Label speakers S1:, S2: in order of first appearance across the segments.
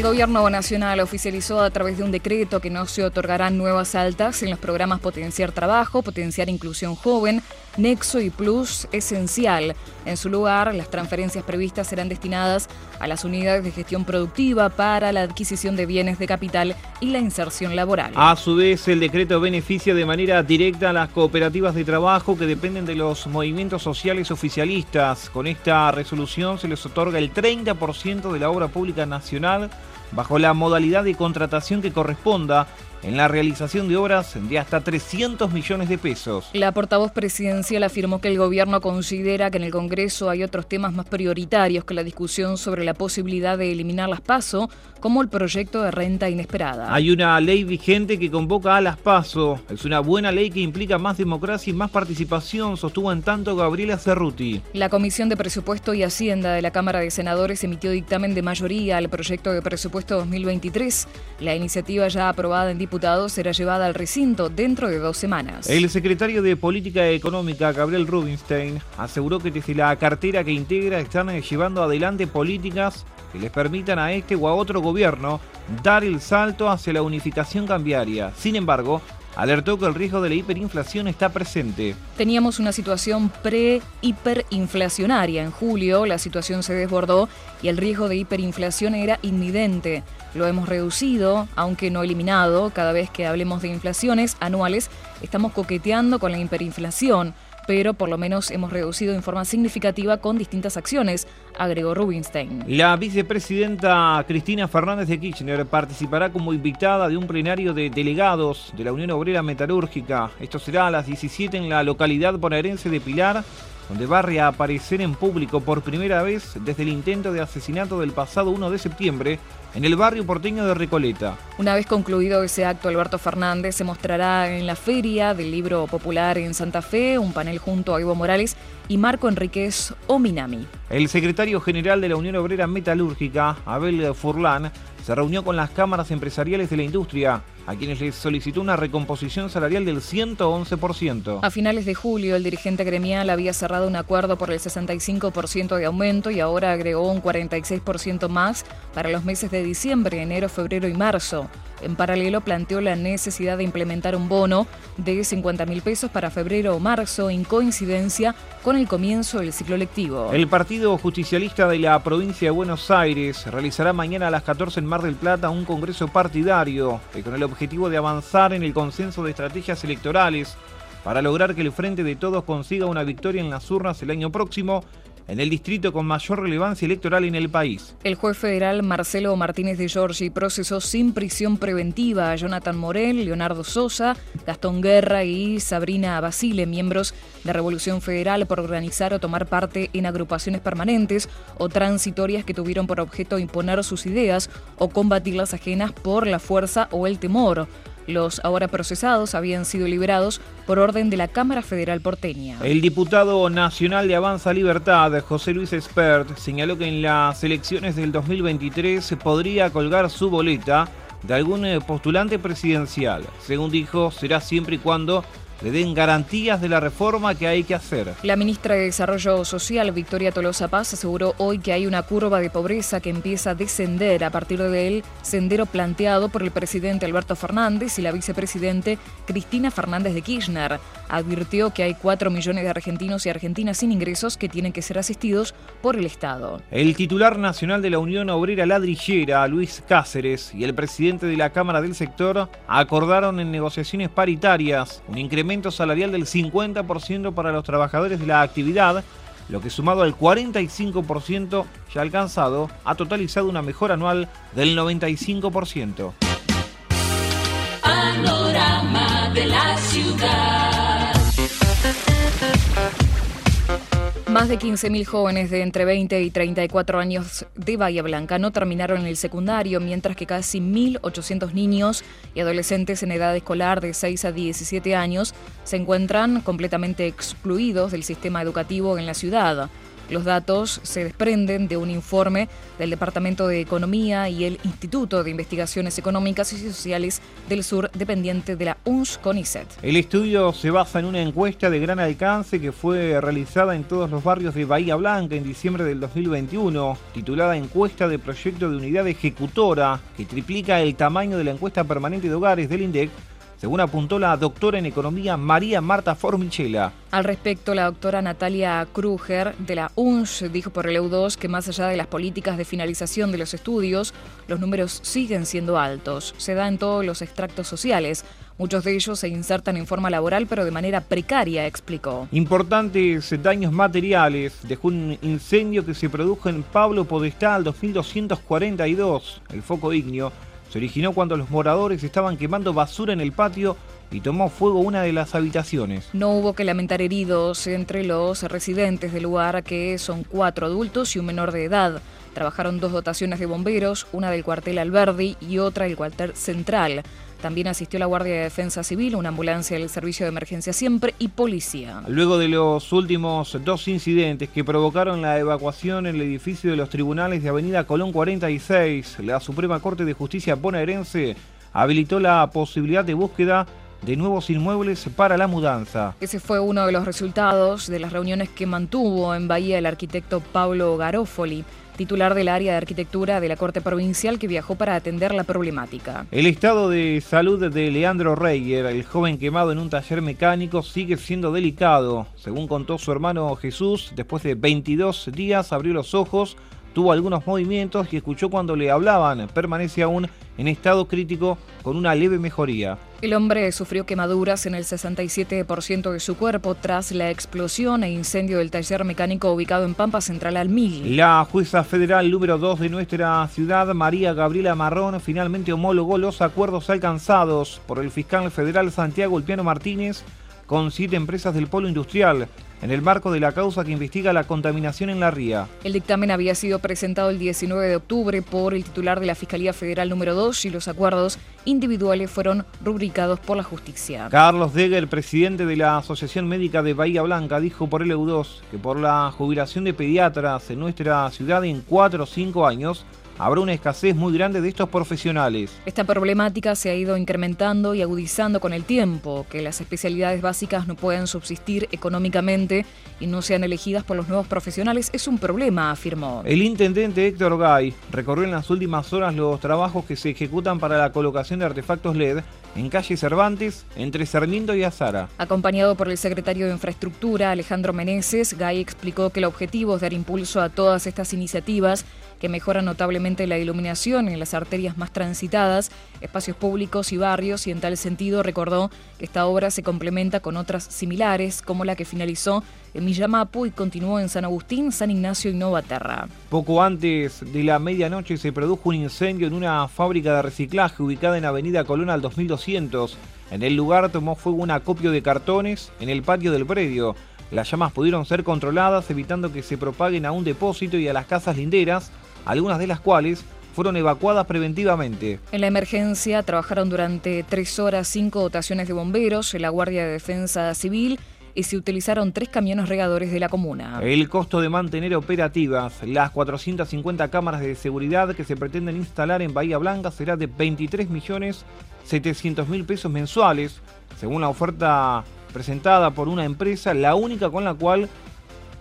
S1: El Gobierno Nacional oficializó a través de un decreto que no se otorgarán nuevas altas en los programas Potenciar Trabajo, Potenciar Inclusión Joven, Nexo y Plus Esencial. En su lugar, las transferencias previstas serán destinadas a las unidades de gestión productiva para la adquisición de bienes de capital y la inserción laboral.
S2: A su vez, el decreto beneficia de manera directa a las cooperativas de trabajo que dependen de los movimientos sociales oficialistas. Con esta resolución se les otorga el 30% de la obra pública nacional bajo la modalidad de contratación que corresponda en la realización de obras de hasta 300 millones de pesos.
S1: La portavoz presidencial afirmó que el gobierno considera que en el Congreso hay otros temas más prioritarios que la discusión sobre la posibilidad de eliminar las PASO, como el proyecto de renta inesperada.
S2: Hay una ley vigente que convoca a las PASO. Es una buena ley que implica más democracia y más participación, sostuvo en tanto Gabriela Cerruti.
S1: La Comisión de Presupuesto y Hacienda de la Cámara de Senadores emitió dictamen de mayoría al proyecto de presupuesto 2023. La iniciativa ya aprobada en diputados será llevada al recinto dentro de dos semanas.
S2: El secretario de Política Económica, Gabriel Rubinstein, aseguró que desde la cartera que integra están llevando adelante políticas que les permitan a este o a otro gobierno dar el salto hacia la unificación cambiaria. Sin embargo, alertó que el riesgo de la hiperinflación está presente.
S1: Teníamos una situación pre-hiperinflacionaria. En julio la situación se desbordó y el riesgo de hiperinflación era inminente. Lo hemos reducido, aunque no eliminado. Cada vez que hablemos de inflaciones anuales, estamos coqueteando con la hiperinflación pero por lo menos hemos reducido en forma significativa con distintas acciones, agregó Rubinstein.
S2: La vicepresidenta Cristina Fernández de Kirchner participará como invitada de un plenario de delegados de la Unión Obrera Metalúrgica. Esto será a las 17 en la localidad bonaerense de Pilar donde va a reaparecer en público por primera vez desde el intento de asesinato del pasado 1 de septiembre en el barrio porteño de Recoleta.
S1: Una vez concluido ese acto, Alberto Fernández se mostrará en la Feria del Libro Popular en Santa Fe, un panel junto a Evo Morales y Marco Enríquez Ominami.
S2: El secretario general de la Unión Obrera Metalúrgica, Abel Furlan, se reunió con las cámaras empresariales de la industria, a quienes les solicitó una recomposición salarial del 111%.
S1: A finales de julio, el dirigente gremial había cerrado un acuerdo por el 65% de aumento y ahora agregó un 46% más para los meses de diciembre, enero, febrero y marzo. En paralelo, planteó la necesidad de implementar un bono de 50 mil pesos para febrero o marzo, en coincidencia con el comienzo del ciclo lectivo.
S2: El Partido Justicialista de la provincia de Buenos Aires realizará mañana a las 14 en Mar del Plata un congreso partidario que con el objetivo de avanzar en el consenso de estrategias electorales para lograr que el Frente de Todos consiga una victoria en las urnas el año próximo en el distrito con mayor relevancia electoral en el país.
S1: El juez federal Marcelo Martínez de Giorgi procesó sin prisión preventiva a Jonathan Morel, Leonardo Sosa, Gastón Guerra y Sabrina Basile, miembros de Revolución Federal, por organizar o tomar parte en agrupaciones permanentes o transitorias que tuvieron por objeto imponer sus ideas o combatir las ajenas por la fuerza o el temor. Los ahora procesados habían sido liberados por orden de la Cámara Federal porteña.
S2: El diputado nacional de Avanza Libertad, José Luis Espert, señaló que en las elecciones del 2023 se podría colgar su boleta de algún eh, postulante presidencial. Según dijo, será siempre y cuando le den garantías de la reforma que hay que hacer.
S1: La ministra de Desarrollo Social, Victoria Tolosa Paz, aseguró hoy que hay una curva de pobreza que empieza a descender a partir del sendero planteado por el presidente Alberto Fernández y la vicepresidente Cristina Fernández de Kirchner. Advirtió que hay 4 millones de argentinos y argentinas sin ingresos que tienen que ser asistidos por el Estado.
S2: El titular nacional de la Unión Obrera Ladrillera, Luis Cáceres, y el presidente de la Cámara del Sector acordaron en negociaciones paritarias un salarial del 50% para los trabajadores de la actividad, lo que sumado al 45% ya alcanzado ha totalizado una mejora anual del 95%.
S1: Panorama de la ciudad. Más de 15.000 jóvenes de entre 20 y 34 años de Bahía Blanca no terminaron el secundario, mientras que casi 1.800 niños y adolescentes en edad escolar de 6 a 17 años se encuentran completamente excluidos del sistema educativo en la ciudad. Los datos se desprenden de un informe del Departamento de Economía y el Instituto de Investigaciones Económicas y Sociales del Sur, dependiente de la UNS CONICET.
S2: El estudio se basa en una encuesta de gran alcance que fue realizada en todos los barrios de Bahía Blanca en diciembre del 2021, titulada Encuesta de Proyecto de Unidad Ejecutora, que triplica el tamaño de la encuesta permanente de hogares del INDEC según apuntó la doctora en economía María Marta Formichela.
S1: Al respecto, la doctora Natalia Kruger de la UNS dijo por el EU2 que más allá de las políticas de finalización de los estudios, los números siguen siendo altos. Se da en todos los extractos sociales. Muchos de ellos se insertan en forma laboral, pero de manera precaria, explicó.
S2: Importantes daños materiales. Dejó un incendio que se produjo en Pablo Podestal 2242, el foco ignio se originó cuando los moradores estaban quemando basura en el patio y tomó fuego una de las habitaciones.
S1: No hubo que lamentar heridos entre los residentes del lugar, que son cuatro adultos y un menor de edad. Trabajaron dos dotaciones de bomberos, una del cuartel Alberdi y otra del cuartel central. También asistió la Guardia de Defensa Civil, una ambulancia del Servicio de Emergencia Siempre y policía.
S2: Luego de los últimos dos incidentes que provocaron la evacuación en el edificio de los tribunales de Avenida Colón 46, la Suprema Corte de Justicia bonaerense habilitó la posibilidad de búsqueda de nuevos inmuebles para la mudanza.
S1: Ese fue uno de los resultados de las reuniones que mantuvo en Bahía el arquitecto Pablo Garofoli titular del área de arquitectura de la Corte Provincial que viajó para atender la problemática.
S2: El estado de salud de Leandro Reyer, el joven quemado en un taller mecánico, sigue siendo delicado. Según contó su hermano Jesús, después de 22 días abrió los ojos, tuvo algunos movimientos y escuchó cuando le hablaban. Permanece aún en estado crítico con una leve mejoría.
S1: El hombre sufrió quemaduras en el 67% de su cuerpo tras la explosión e incendio del taller mecánico ubicado en Pampa Central al Mil.
S2: La jueza federal número 2 de nuestra ciudad, María Gabriela Marrón, finalmente homologó los acuerdos alcanzados por el fiscal federal Santiago Ulpiano Martínez con siete empresas del polo industrial en el marco de la causa que investiga la contaminación en la ría.
S1: El dictamen había sido presentado el 19 de octubre por el titular de la Fiscalía Federal número 2 y los acuerdos individuales fueron rubricados por la justicia.
S2: Carlos Deger, presidente de la Asociación Médica de Bahía Blanca, dijo por el EU2 que por la jubilación de pediatras en nuestra ciudad en 4 o 5 años, habrá una escasez muy grande de estos profesionales.
S1: Esta problemática se ha ido incrementando y agudizando con el tiempo, que las especialidades básicas no puedan subsistir económicamente y no sean elegidas por los nuevos profesionales es un problema, afirmó.
S2: El intendente Héctor Gay recorrió en las últimas horas los trabajos que se ejecutan para la colocación de artefactos LED en calle Cervantes, entre Sarmiento y Azara.
S1: Acompañado por el secretario de Infraestructura, Alejandro Meneses, Gay explicó que el objetivo es dar impulso a todas estas iniciativas que mejoran notablemente la iluminación en las arterias más transitadas, espacios públicos y barrios, y en tal sentido recordó que esta obra se complementa con otras similares, como la que finalizó en Millamapu y continuó en San Agustín, San Ignacio y Novaterra.
S2: Poco antes de la medianoche se produjo un incendio en una fábrica de reciclaje ubicada en Avenida Colón al 2200. En el lugar tomó fuego un acopio de cartones en el patio del predio. Las llamas pudieron ser controladas evitando que se propaguen a un depósito y a las casas linderas, algunas de las cuales fueron evacuadas preventivamente.
S1: En la emergencia trabajaron durante tres horas cinco dotaciones de bomberos, la Guardia de Defensa Civil y se utilizaron tres camiones regadores de la comuna.
S2: El costo de mantener operativas las 450 cámaras de seguridad que se pretenden instalar en Bahía Blanca será de 23 millones 700 mil pesos mensuales, según la oferta presentada por una empresa, la única con la cual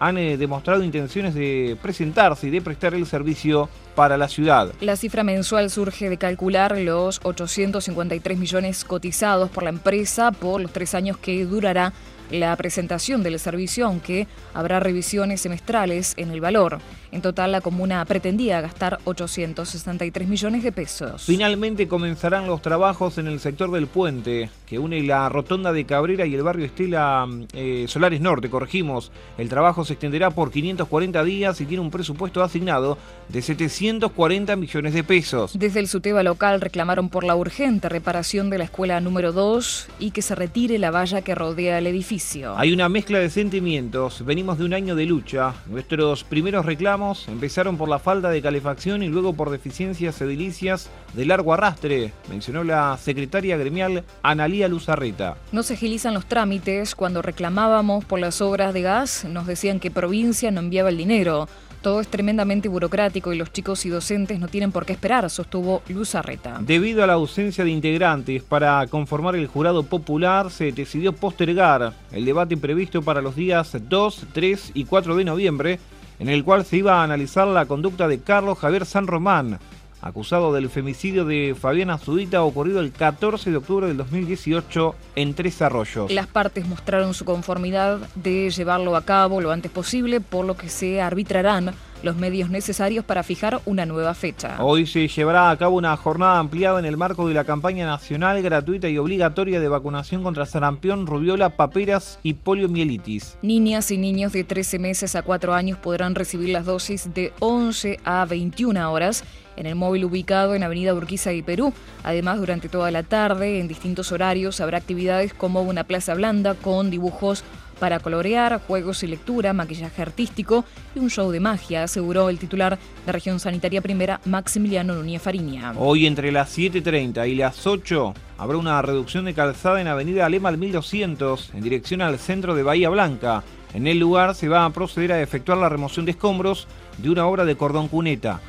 S2: han eh, demostrado intenciones de presentarse y de prestar el servicio para la ciudad.
S1: La cifra mensual surge de calcular los 853 millones cotizados por la empresa por los tres años que durará la presentación del servicio, aunque habrá revisiones semestrales en el valor. En total, la comuna pretendía gastar 863 millones de pesos.
S2: Finalmente comenzarán los trabajos en el sector del puente, que une la rotonda de Cabrera y el barrio Estela eh, Solares Norte. Corregimos, el trabajo se extenderá por 540 días y tiene un presupuesto asignado de 740 millones de pesos.
S1: Desde el SUTEBA local reclamaron por la urgente reparación de la escuela número 2 y que se retire la valla que rodea el edificio.
S2: Hay una mezcla de sentimientos. Venimos de un año de lucha. Nuestros primeros reclamos reclamos empezaron por la falta de calefacción y luego por deficiencias edilicias de largo arrastre, mencionó la secretaria gremial Analía Luzarreta.
S1: No se agilizan los trámites. Cuando reclamábamos por las obras de gas, nos decían que provincia no enviaba el dinero. Todo es tremendamente burocrático y los chicos y docentes no tienen por qué esperar, sostuvo Luz Arreta.
S2: Debido a la ausencia de integrantes para conformar el jurado popular, se decidió postergar el debate previsto para los días 2, 3 y 4 de noviembre, en el cual se iba a analizar la conducta de Carlos Javier San Román, acusado del femicidio de Fabiana Zudita ocurrido el 14 de octubre del 2018 en Tres Arroyos.
S1: Las partes mostraron su conformidad de llevarlo a cabo lo antes posible, por lo que se arbitrarán los medios necesarios para fijar una nueva fecha.
S2: Hoy se llevará a cabo una jornada ampliada en el marco de la campaña nacional gratuita y obligatoria de vacunación contra sarampión, rubiola, paperas y poliomielitis.
S1: Niñas y niños de 13 meses a 4 años podrán recibir las dosis de 11 a 21 horas en el móvil ubicado en Avenida Urquiza y Perú. Además, durante toda la tarde, en distintos horarios, habrá actividades como una plaza blanda con dibujos para colorear, juegos y lectura, maquillaje artístico y un show de magia, aseguró el titular de Región Sanitaria Primera, Maximiliano Núñez Fariña.
S2: Hoy entre las 7.30 y las 8 habrá una reducción de calzada en Avenida Alema al 1200 en dirección al centro de Bahía Blanca. En el lugar se va a proceder a efectuar la remoción de escombros de una obra de cordón cuneta.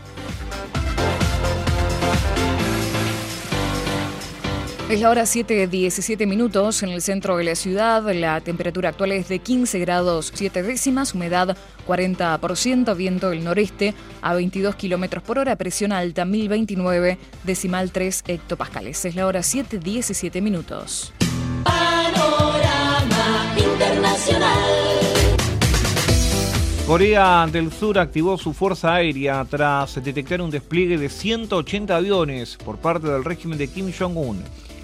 S1: Es la hora 7.17 minutos en el centro de la ciudad. La temperatura actual es de 15 grados 7 décimas, humedad 40%, viento del noreste a 22 kilómetros por hora, presión alta 1029, decimal 3 hectopascales. Es la hora 7.17 minutos.
S2: Panorama Internacional. Corea del Sur activó su fuerza aérea tras detectar un despliegue de 180 aviones por parte del régimen de Kim Jong-un.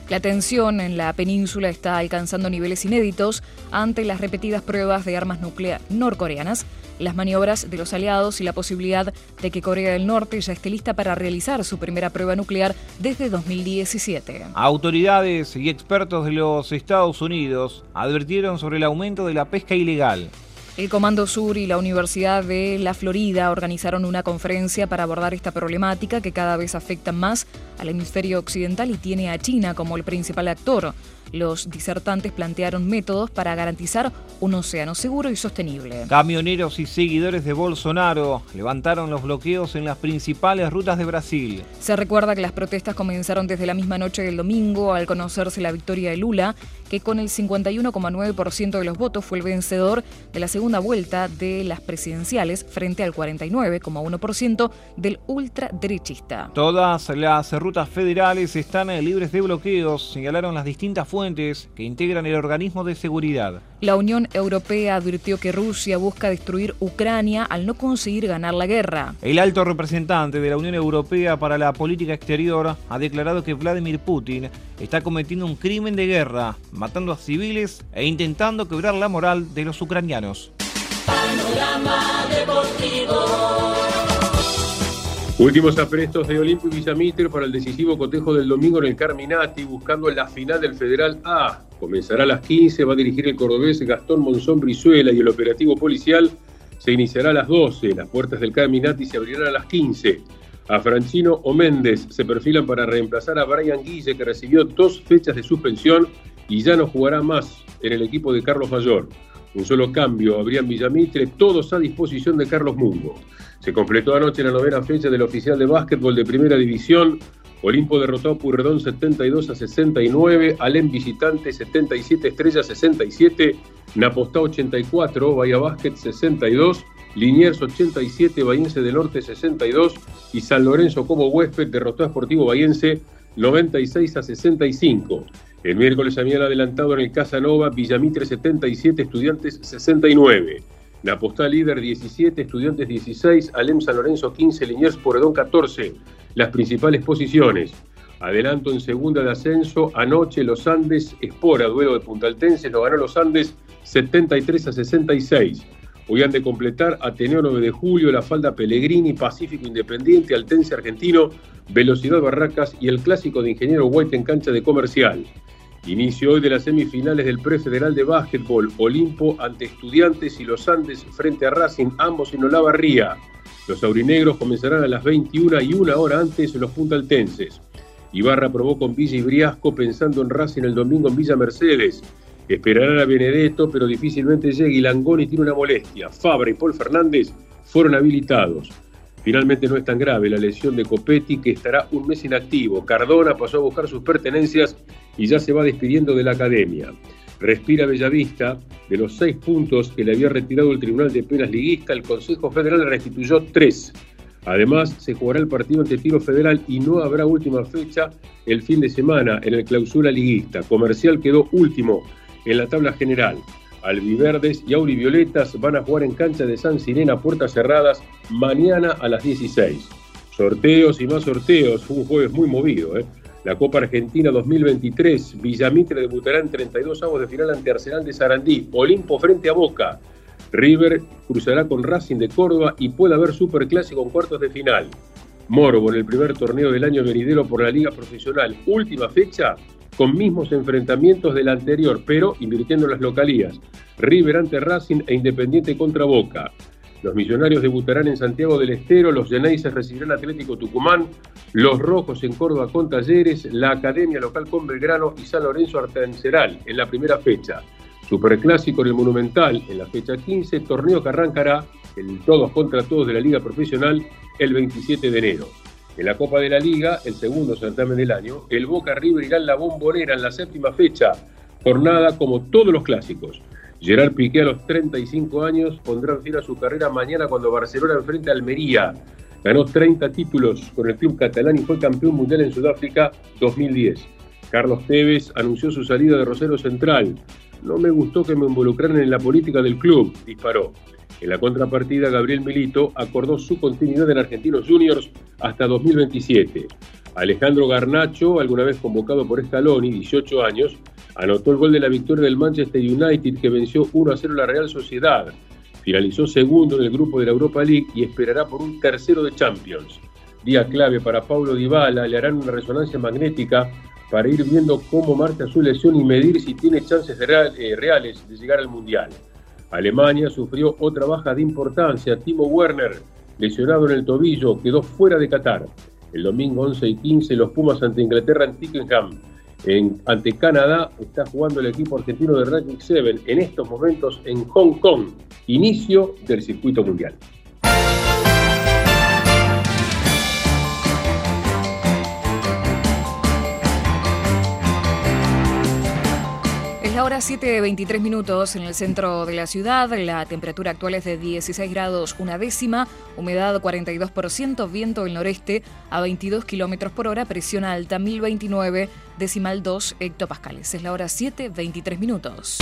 S1: La tensión en la península está alcanzando niveles inéditos ante las repetidas pruebas de armas nucleares norcoreanas, las maniobras de los aliados y la posibilidad de que Corea del Norte ya esté lista para realizar su primera prueba nuclear desde 2017.
S2: Autoridades y expertos de los Estados Unidos advirtieron sobre el aumento de la pesca ilegal.
S1: El Comando Sur y la Universidad de la Florida organizaron una conferencia para abordar esta problemática que cada vez afecta más al hemisferio occidental y tiene a China como el principal actor. Los disertantes plantearon métodos para garantizar un océano seguro y sostenible.
S2: Camioneros y seguidores de Bolsonaro levantaron los bloqueos en las principales rutas de Brasil.
S1: Se recuerda que las protestas comenzaron desde la misma noche del domingo al conocerse la victoria de Lula, que con el 51,9% de los votos fue el vencedor de la segunda vuelta de las presidenciales frente al 49,1% del ultraderechista.
S2: Todas las rutas federales están libres de bloqueos, señalaron las distintas fuentes que integran el organismo de seguridad.
S1: La Unión Europea advirtió que Rusia busca destruir Ucrania al no conseguir ganar la guerra.
S2: El alto representante de la Unión Europea para la política exterior ha declarado que Vladimir Putin está cometiendo un crimen de guerra, matando a civiles e intentando quebrar la moral de los ucranianos.
S3: Últimos aprestos de Olimpio y Villamitre para el decisivo cotejo del domingo en el Carminati, buscando la final del Federal A. Comenzará a las 15, va a dirigir el cordobés Gastón Monzón Brizuela y el operativo policial se iniciará a las 12. Las puertas del Carminati se abrirán a las 15. A Francino o Méndez se perfilan para reemplazar a Brian Guille, que recibió dos fechas de suspensión y ya no jugará más en el equipo de Carlos Mayor. Un solo cambio, Abrián Villamitre, todos a disposición de Carlos Mungo. Se completó anoche la novena fecha del oficial de básquetbol de primera división. Olimpo derrotó a Purredón 72 a 69, Alem visitante 77 estrellas 67, Napostá 84, Bahía Básquet 62, Liniers 87, Bahiense del Norte 62 y San Lorenzo como huésped derrotó a Sportivo Bahiense 96 a 65. El miércoles habían adelantado en el Casanova Villamitre 77, Estudiantes 69. Napostá líder 17, Estudiantes 16, Alem San Lorenzo 15, Liniers Porredón 14. Las principales posiciones. Adelanto en segunda de ascenso. Anoche los Andes, Espora, duelo de Puntaltense, lo ganó los Andes 73 a 66. Hoy han de completar Ateneo 9 de Julio, La Falda Pellegrini, Pacífico Independiente, Altense Argentino, Velocidad Barracas y el clásico de Ingeniero White en cancha de comercial. Inicio hoy de las semifinales del Prefederal de Básquetbol, Olimpo ante Estudiantes y los Andes frente a Racing, ambos en Olavarría. Los aurinegros comenzarán a las 21 y una hora antes los puntaltenses. Ibarra probó con Villa y Briasco pensando en Racing el domingo en Villa Mercedes. Esperarán a Benedetto, pero difícilmente llega y Langoni tiene una molestia. Fabra y Paul Fernández fueron habilitados. Finalmente no es tan grave la lesión de Copetti, que estará un mes inactivo. Cardona pasó a buscar sus pertenencias y ya se va despidiendo de la academia. Respira Bellavista. De los seis puntos que le había retirado el Tribunal de Penas Liguista, el Consejo Federal restituyó tres. Además, se jugará el partido ante Tiro Federal y no habrá última fecha el fin de semana en el clausura liguista. Comercial quedó último en la tabla general. Albiverdes y Aurivioletas van a jugar en cancha de San Sirena, puertas cerradas, mañana a las 16. Sorteos y más sorteos, fue un jueves muy movido. ¿eh? La Copa Argentina 2023, Villamitre debutará en 32 avos de final ante Arsenal de Sarandí, Olimpo frente a Boca. River cruzará con Racing de Córdoba y puede haber Superclásico en cuartos de final. Morbo en el primer torneo del año venidero por la Liga Profesional, última fecha, con mismos enfrentamientos del anterior, pero invirtiendo las localías. River ante Racing e Independiente contra Boca. Los millonarios debutarán en Santiago del Estero, los Geneises recibirán Atlético Tucumán, los Rojos en Córdoba con Talleres, la Academia Local con Belgrano y San Lorenzo Artenceral en la primera fecha. Superclásico en el Monumental en la fecha 15, torneo que arrancará el todos contra todos de la Liga Profesional el 27 de enero. En la Copa de la Liga, el segundo certamen del año, el Boca River irá en la bombonera en la séptima fecha, jornada como todos los clásicos. Gerard Piqué a los 35 años pondrá fin a su carrera mañana cuando Barcelona enfrente a Almería. Ganó 30 títulos con el club catalán y fue campeón mundial en Sudáfrica 2010. Carlos Tevez anunció su salida de Rosero Central. No me gustó que me involucraran en la política del club, disparó. En la contrapartida, Gabriel Milito acordó su continuidad en Argentinos Juniors hasta 2027. Alejandro Garnacho, alguna vez convocado por Scaloni, 18 años, anotó el gol de la victoria del Manchester United que venció 1 a 0 a la Real Sociedad. Finalizó segundo en el grupo de la Europa League y esperará por un tercero de Champions. Día clave para Paulo Dybala, le harán una resonancia magnética para ir viendo cómo marcha su lesión y medir si tiene chances eh, reales de llegar al Mundial. Alemania sufrió otra baja de importancia. Timo Werner, lesionado en el tobillo, quedó fuera de Qatar. El domingo 11 y 15 los Pumas ante Inglaterra en Tickenham. En, ante Canadá está jugando el equipo argentino de Ranking 7 en estos momentos en Hong Kong, inicio del circuito mundial.
S1: Ahora 7.23 minutos en el centro de la ciudad. La temperatura actual es de 16 grados una décima, humedad 42%, viento del noreste a 22 kilómetros por hora, presión alta 1029 decimal 2 hectopascales. Es la hora 7.23 minutos.